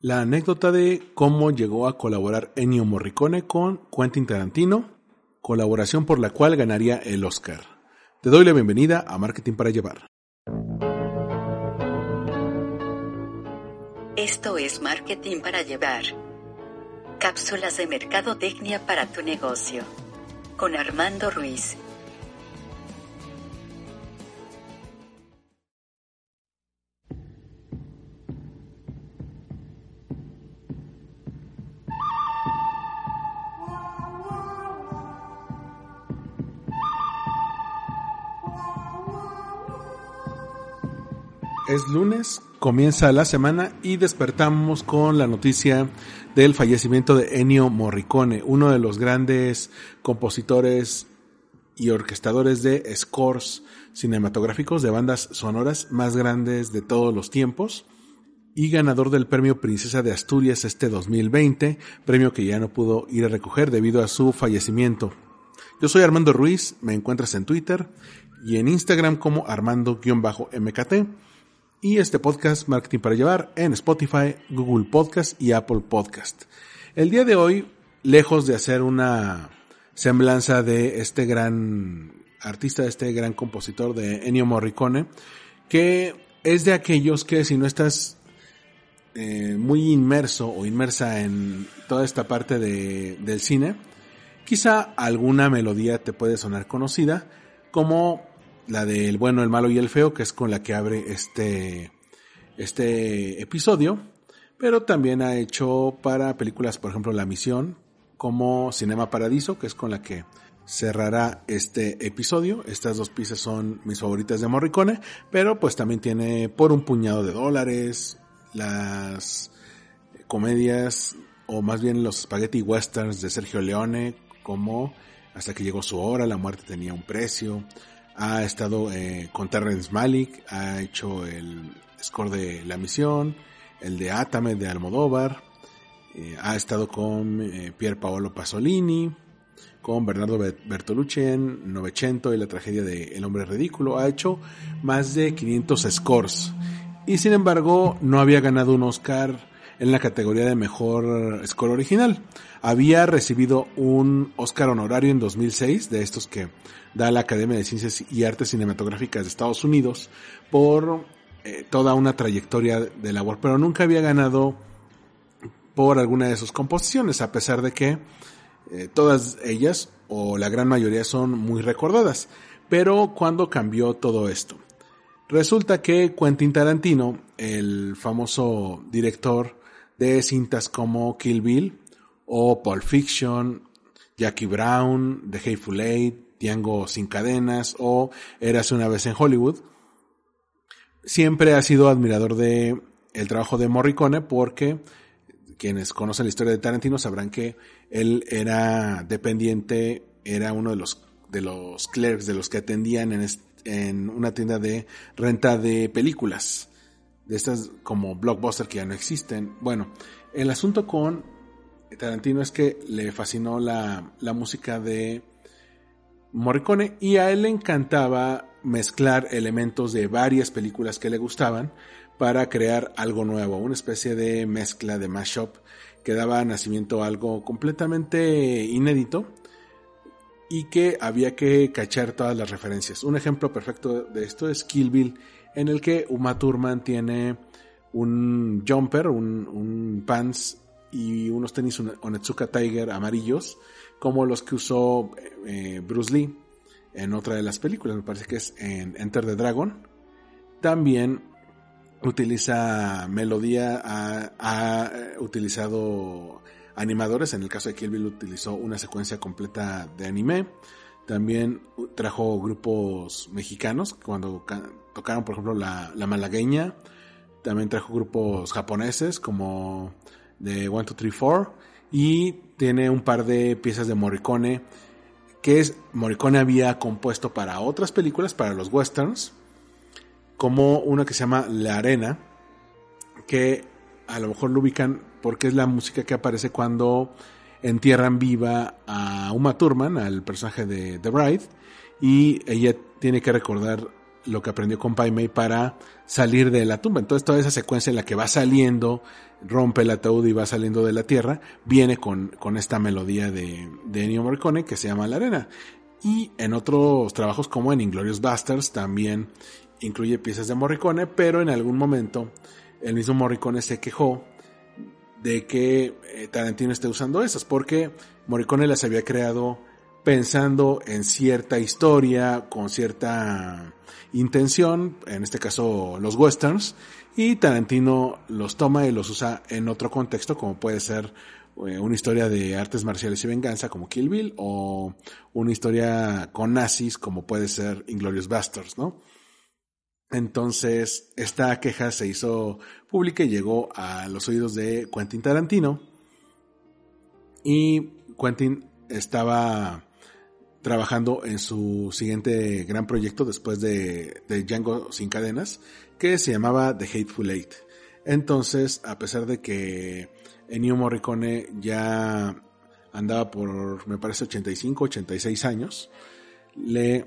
la anécdota de cómo llegó a colaborar Ennio Morricone con Quentin Tarantino, colaboración por la cual ganaría el Oscar. Te doy la bienvenida a Marketing para Llevar. Esto es Marketing para Llevar. Cápsulas de mercadotecnia para tu negocio. Con Armando Ruiz. Es lunes, comienza la semana y despertamos con la noticia del fallecimiento de Ennio Morricone, uno de los grandes compositores y orquestadores de scores cinematográficos de bandas sonoras más grandes de todos los tiempos y ganador del premio Princesa de Asturias este 2020, premio que ya no pudo ir a recoger debido a su fallecimiento. Yo soy Armando Ruiz, me encuentras en Twitter y en Instagram como Armando-MKT y este podcast Marketing para Llevar en Spotify, Google Podcast y Apple Podcast. El día de hoy, lejos de hacer una semblanza de este gran artista, de este gran compositor de Ennio Morricone, que es de aquellos que si no estás eh, muy inmerso o inmersa en toda esta parte de, del cine, quizá alguna melodía te puede sonar conocida, como la del bueno, el malo y el feo, que es con la que abre este, este episodio, pero también ha hecho para películas, por ejemplo, La Misión, como Cinema Paradiso, que es con la que cerrará este episodio. Estas dos piezas son mis favoritas de Morricone, pero pues también tiene por un puñado de dólares las comedias, o más bien los spaghetti westerns de Sergio Leone, como Hasta que llegó su hora, La muerte tenía un precio, ha estado eh, con Terrence Malick, ha hecho el score de La Misión, el de Atame de Almodóvar, eh, ha estado con eh, Pier Paolo Pasolini, con Bernardo Bertolucci en Novecento y la tragedia de El hombre ridículo, ha hecho más de 500 scores. Y sin embargo no había ganado un Oscar en la categoría de mejor score original. Había recibido un Oscar honorario en 2006, de estos que da la Academia de Ciencias y Artes Cinematográficas de Estados Unidos, por eh, toda una trayectoria de labor, pero nunca había ganado por alguna de sus composiciones, a pesar de que eh, todas ellas, o la gran mayoría, son muy recordadas. Pero cuando cambió todo esto? Resulta que Quentin Tarantino, el famoso director de cintas como Kill Bill o Pulp Fiction, Jackie Brown, The Hateful Eight, Tiango sin cadenas o Eras una vez en Hollywood. Siempre ha sido admirador de el trabajo de Morricone porque quienes conocen la historia de Tarantino sabrán que él era dependiente, era uno de los de los clerks, de los que atendían en, en una tienda de renta de películas de estas como blockbuster que ya no existen. Bueno, el asunto con Tarantino es que le fascinó la, la música de Morricone y a él le encantaba mezclar elementos de varias películas que le gustaban para crear algo nuevo, una especie de mezcla de mashup que daba nacimiento a algo completamente inédito y que había que cachar todas las referencias. Un ejemplo perfecto de esto es Kill Bill en el que Uma Thurman tiene un jumper, un, pants y unos tenis Onetsuka Tiger amarillos, como los que usó eh, Bruce Lee en otra de las películas, me parece que es en Enter the Dragon. También utiliza melodía, ha, utilizado animadores, en el caso de Kill Bill utilizó una secuencia completa de anime. También trajo grupos mexicanos cuando tocaron, por ejemplo, la, malagueña. También trajo grupos japoneses como de 1, 2, 3, 4. Y tiene un par de piezas de Morricone que es, Morricone había compuesto para otras películas, para los westerns, como una que se llama La Arena, que a lo mejor lo ubican porque es la música que aparece cuando entierran viva a Uma Thurman, al personaje de The Bride, y ella tiene que recordar lo que aprendió con Pai Mei para salir de la tumba. Entonces toda esa secuencia en la que va saliendo, rompe el ataúd y va saliendo de la tierra, viene con, con esta melodía de, de Ennio Morricone que se llama La Arena. Y en otros trabajos como en Inglorious Basterds también incluye piezas de Morricone, pero en algún momento el mismo Morricone se quejó de que eh, Tarantino esté usando esas, porque Morricone las había creado pensando en cierta historia, con cierta intención, en este caso los westerns, y Tarantino los toma y los usa en otro contexto, como puede ser eh, una historia de artes marciales y venganza como Kill Bill, o una historia con nazis como puede ser Inglorious Bastards, ¿no? Entonces, esta queja se hizo pública y llegó a los oídos de Quentin Tarantino. Y Quentin estaba trabajando en su siguiente gran proyecto después de, de Django sin cadenas, que se llamaba The Hateful Eight. Entonces, a pesar de que Ennio Morricone ya andaba por, me parece, 85, 86 años, le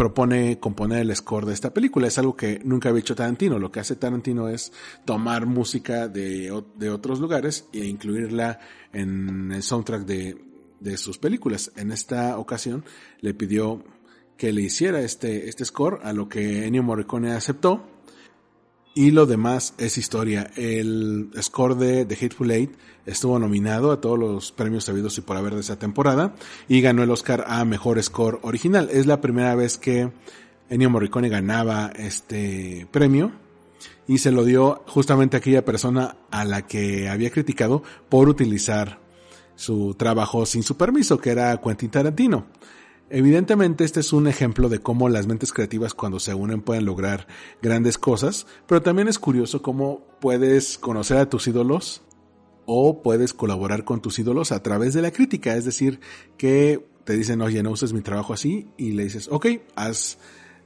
propone componer el score de esta película. Es algo que nunca había hecho Tarantino. Lo que hace Tarantino es tomar música de, de otros lugares e incluirla en el soundtrack de, de sus películas. En esta ocasión le pidió que le hiciera este, este score, a lo que Ennio Morricone aceptó. Y lo demás es historia. El score de The Hateful Eight estuvo nominado a todos los premios sabidos y por haber de esa temporada y ganó el Oscar a Mejor Score Original. Es la primera vez que Ennio Morricone ganaba este premio y se lo dio justamente a aquella persona a la que había criticado por utilizar su trabajo sin su permiso, que era Quentin Tarantino. Evidentemente este es un ejemplo de cómo las mentes creativas cuando se unen pueden lograr grandes cosas, pero también es curioso cómo puedes conocer a tus ídolos o puedes colaborar con tus ídolos a través de la crítica, es decir, que te dicen, oye, no uses mi trabajo así, y le dices, ok, haz,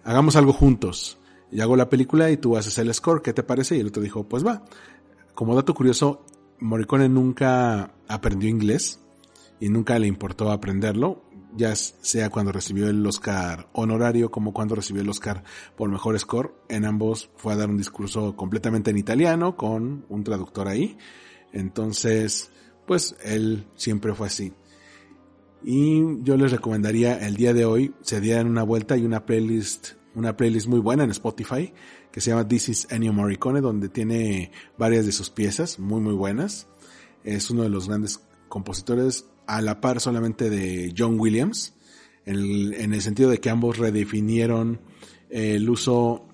hagamos algo juntos. Y hago la película y tú haces el score, ¿qué te parece? Y el otro dijo, pues va. Como dato curioso, Morricone nunca aprendió inglés y nunca le importó aprenderlo, ya sea cuando recibió el Oscar honorario como cuando recibió el Oscar por mejor score. En ambos fue a dar un discurso completamente en italiano con un traductor ahí. Entonces, pues él siempre fue así. Y yo les recomendaría el día de hoy se dieran una vuelta y una playlist, una playlist muy buena en Spotify que se llama This is Ennio Morricone, donde tiene varias de sus piezas muy muy buenas. Es uno de los grandes compositores a la par solamente de John Williams, en el, en el sentido de que ambos redefinieron el uso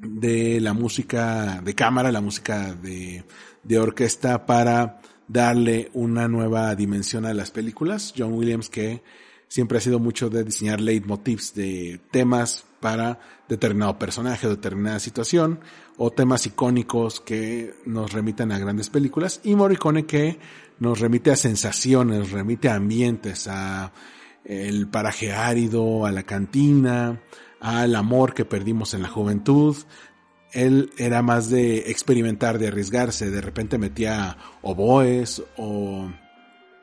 de la música de cámara, la música de, de orquesta para darle una nueva dimensión a las películas. John Williams que siempre ha sido mucho de diseñar leitmotivs de temas para determinado personaje o determinada situación o temas icónicos que nos remiten a grandes películas y Morricone que nos remite a sensaciones, remite a ambientes, a el paraje árido, a la cantina, al amor que perdimos en la juventud. Él era más de experimentar, de arriesgarse, de repente metía oboes o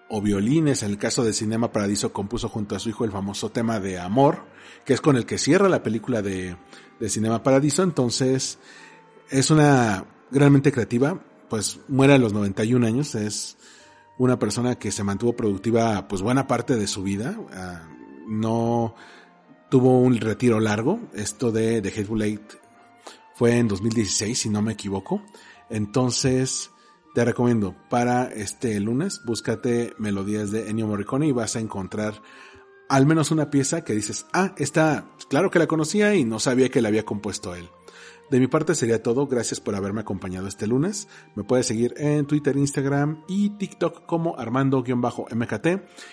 o violines. En el caso de Cinema Paradiso compuso junto a su hijo el famoso tema de Amor, que es con el que cierra la película de, de Cinema Paradiso. Entonces, es una realmente creativa, pues muere a los 91 años, es una persona que se mantuvo productiva pues buena parte de su vida, ah, no tuvo un retiro largo, esto de The Hateful Eight fue en 2016 si no me equivoco, entonces te recomiendo para este lunes, búscate melodías de Ennio Morricone y vas a encontrar al menos una pieza que dices, ah, esta, claro que la conocía y no sabía que la había compuesto él. De mi parte sería todo, gracias por haberme acompañado este lunes. Me puedes seguir en Twitter, Instagram y TikTok como Armando-MKT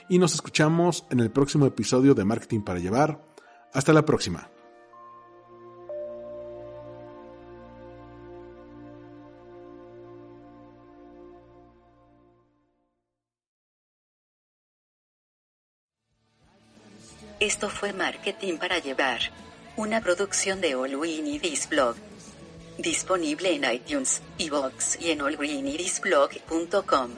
y nos escuchamos en el próximo episodio de Marketing para Llevar. Hasta la próxima. Esto fue Marketing para Llevar. Una producción de All This Blog. Disponible en iTunes, iVoox y en allgreenirisblog.com.